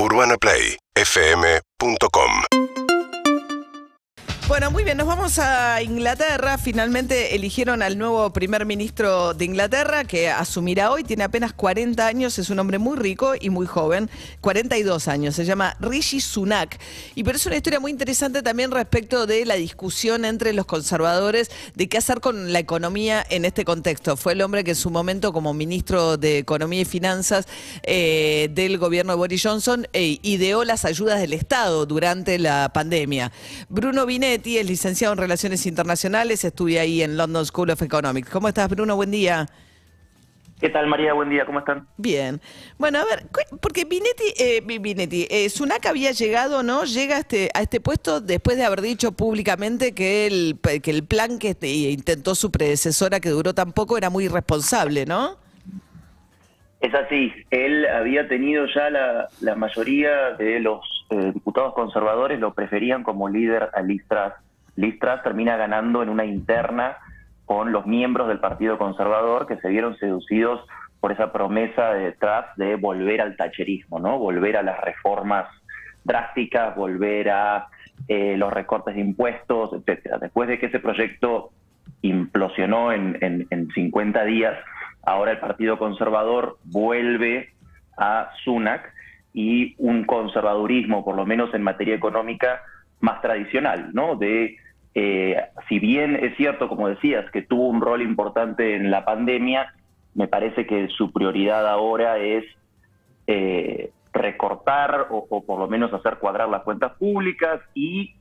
UrbanaPlayFM.com Bueno, muy bien, nos vamos a Inglaterra. Finalmente eligieron al nuevo primer ministro de Inglaterra que asumirá hoy. Tiene apenas 40 años, es un hombre muy rico y muy joven. 42 años, se llama Rishi Sunak. Y pero es una historia muy interesante también respecto de la discusión entre los conservadores de qué hacer con la economía en este contexto. Fue el hombre que en su momento, como ministro de Economía y Finanzas eh, del gobierno de Boris Johnson, eh, ideó las ayudas del Estado durante la pandemia. Bruno Binetti es licenciado en Relaciones Internacionales, estudia ahí en London School of Economics. ¿Cómo estás, Bruno? Buen día. ¿Qué tal, María? Buen día, ¿cómo están? Bien. Bueno, a ver, porque Binetti, eh, Binetti eh, Sunak había llegado, ¿no? Llega a este, a este puesto después de haber dicho públicamente que el, que el plan que este, intentó su predecesora, que duró tan poco, era muy irresponsable, ¿no? Es así, él había tenido ya la, la mayoría de los eh, diputados conservadores, lo preferían como líder a Liz Truss. Liz Truss termina ganando en una interna con los miembros del Partido Conservador que se vieron seducidos por esa promesa de Truss de volver al tacherismo, ¿no? Volver a las reformas drásticas, volver a eh, los recortes de impuestos, etcétera. Después de que ese proyecto implosionó en, en, en 50 días, Ahora el Partido Conservador vuelve a Sunak y un conservadurismo, por lo menos en materia económica, más tradicional, ¿no? De, eh, si bien es cierto, como decías, que tuvo un rol importante en la pandemia, me parece que su prioridad ahora es eh, recortar o, o, por lo menos hacer cuadrar las cuentas públicas y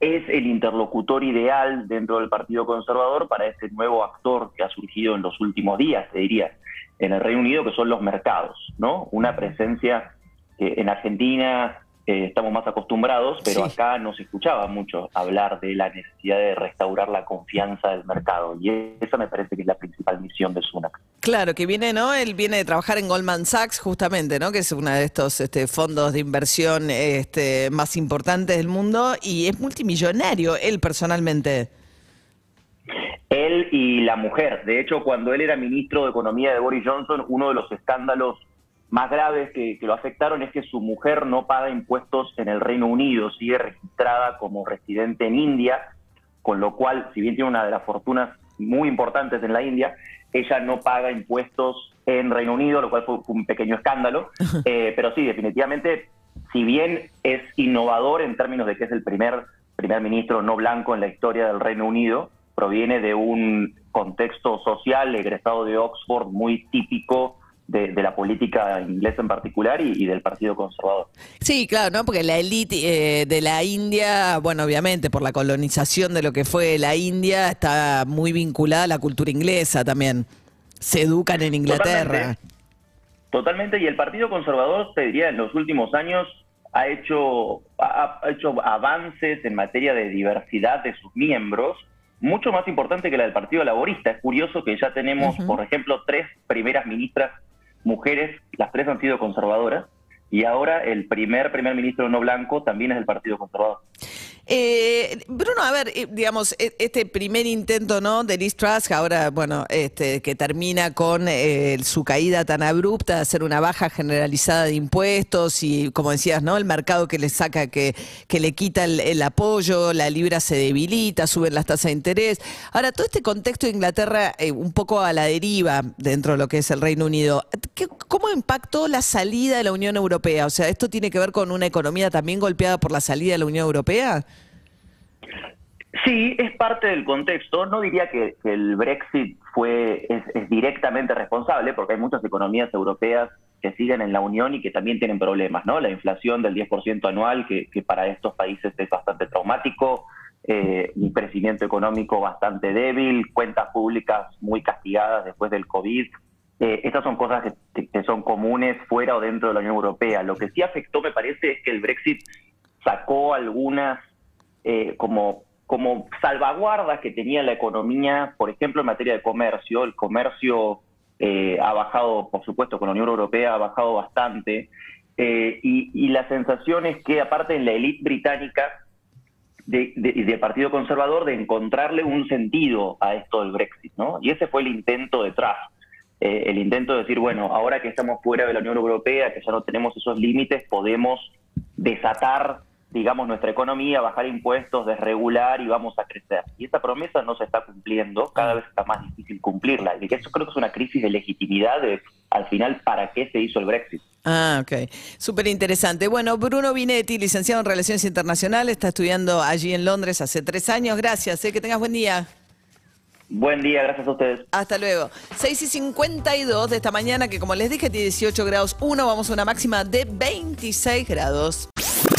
es el interlocutor ideal dentro del Partido Conservador para este nuevo actor que ha surgido en los últimos días, te diría, en el Reino Unido, que son los mercados, ¿no? Una presencia que en Argentina eh, estamos más acostumbrados, pero acá no se escuchaba mucho hablar de la necesidad de restaurar la confianza del mercado. Y esa me parece que es la principal misión de Sunak. Claro, que viene, ¿no? Él viene de trabajar en Goldman Sachs, justamente, ¿no? Que es uno de estos este, fondos de inversión este, más importantes del mundo y es multimillonario, él personalmente. Él y la mujer. De hecho, cuando él era ministro de Economía de Boris Johnson, uno de los escándalos más graves que, lo afectaron es que su mujer no paga impuestos en el Reino Unido, sigue registrada como residente en India, con lo cual, si bien tiene una de las fortunas muy importantes en la India, ella no paga impuestos en Reino Unido, lo cual fue, un pequeño escándalo. Eh, pero sí, definitivamente, si bien es innovador en términos de que es el primer primer ministro no blanco en la historia del Reino Unido, proviene de un contexto social egresado de Oxford muy típico de, la política inglesa en particular y, del Partido Conservador. Sí, claro, ¿no? Porque la élite eh, de la India, bueno, obviamente por la colonización de lo que fue la India, está muy vinculada a la cultura inglesa también. Se educan en Inglaterra. Totalmente, y el Partido Conservador, te diría, en los últimos años ha hecho, ha hecho avances en materia de diversidad de sus miembros, mucho más importante que la del Partido Laborista. Es curioso que ya tenemos, por ejemplo, tres primeras ministras mujeres, las tres han sido conservadoras, y ahora el primer primer ministro no blanco también es del Partido Conservador. Eh, Bruno, a ver, eh, digamos, e, este primer intento, ¿no? De Liz Truss, ahora, bueno, este, que termina con eh, su caída tan abrupta de hacer una baja generalizada de impuestos y, como decías, ¿no? El mercado que le saca, que, que le quita el, apoyo, la libra se debilita, suben las tasas de interés. Ahora, todo este contexto de Inglaterra, un poco a la deriva dentro de lo que es el Reino Unido, ¿cómo impactó la salida de la Unión Europea? O sea, ¿esto tiene que ver con una economía también golpeada por la salida de la Unión Europea? Sí, es parte del contexto. No diría que, el Brexit fue es, directamente responsable, porque hay muchas economías europeas que siguen en la Unión y que también tienen problemas, ¿no? La inflación del 10% anual, que, para estos países es bastante traumático, eh, un crecimiento económico bastante débil, cuentas públicas muy castigadas después del COVID. Eh, estas son cosas que, que son comunes fuera o dentro de la Unión Europea. Lo que sí afectó, me parece, es que el Brexit sacó algunas eh, como, como salvaguardas que tenía la economía, por ejemplo, en materia de comercio. El comercio eh, ha bajado, por supuesto, con la Unión Europea ha bajado bastante. Eh, y, la sensación es que, aparte en la élite británica y de, del Partido Conservador, de encontrarle un sentido a esto del Brexit, ¿no? Y ese fue el intento de Truss. eh, el intento de decir, bueno, ahora que estamos fuera de la Unión Europea, que ya no tenemos esos límites, podemos desatar, digamos, nuestra economía, bajar impuestos, desregular y vamos a crecer. Y esa promesa no se está cumpliendo, cada vez está más difícil cumplirla. Y eso creo que es una crisis de legitimidad de, al final, ¿para qué se hizo el Brexit? Ah, ok. Súper interesante. Bueno, Bruno Vinetti, licenciado en Relaciones Internacionales, está estudiando allí en Londres hace tres años. Gracias, eh, que tengas buen día. Buen día, gracias a ustedes. Hasta luego. 6 y 52 de esta mañana, que como les dije, tiene 18 grados 1, vamos a una máxima de 26 grados.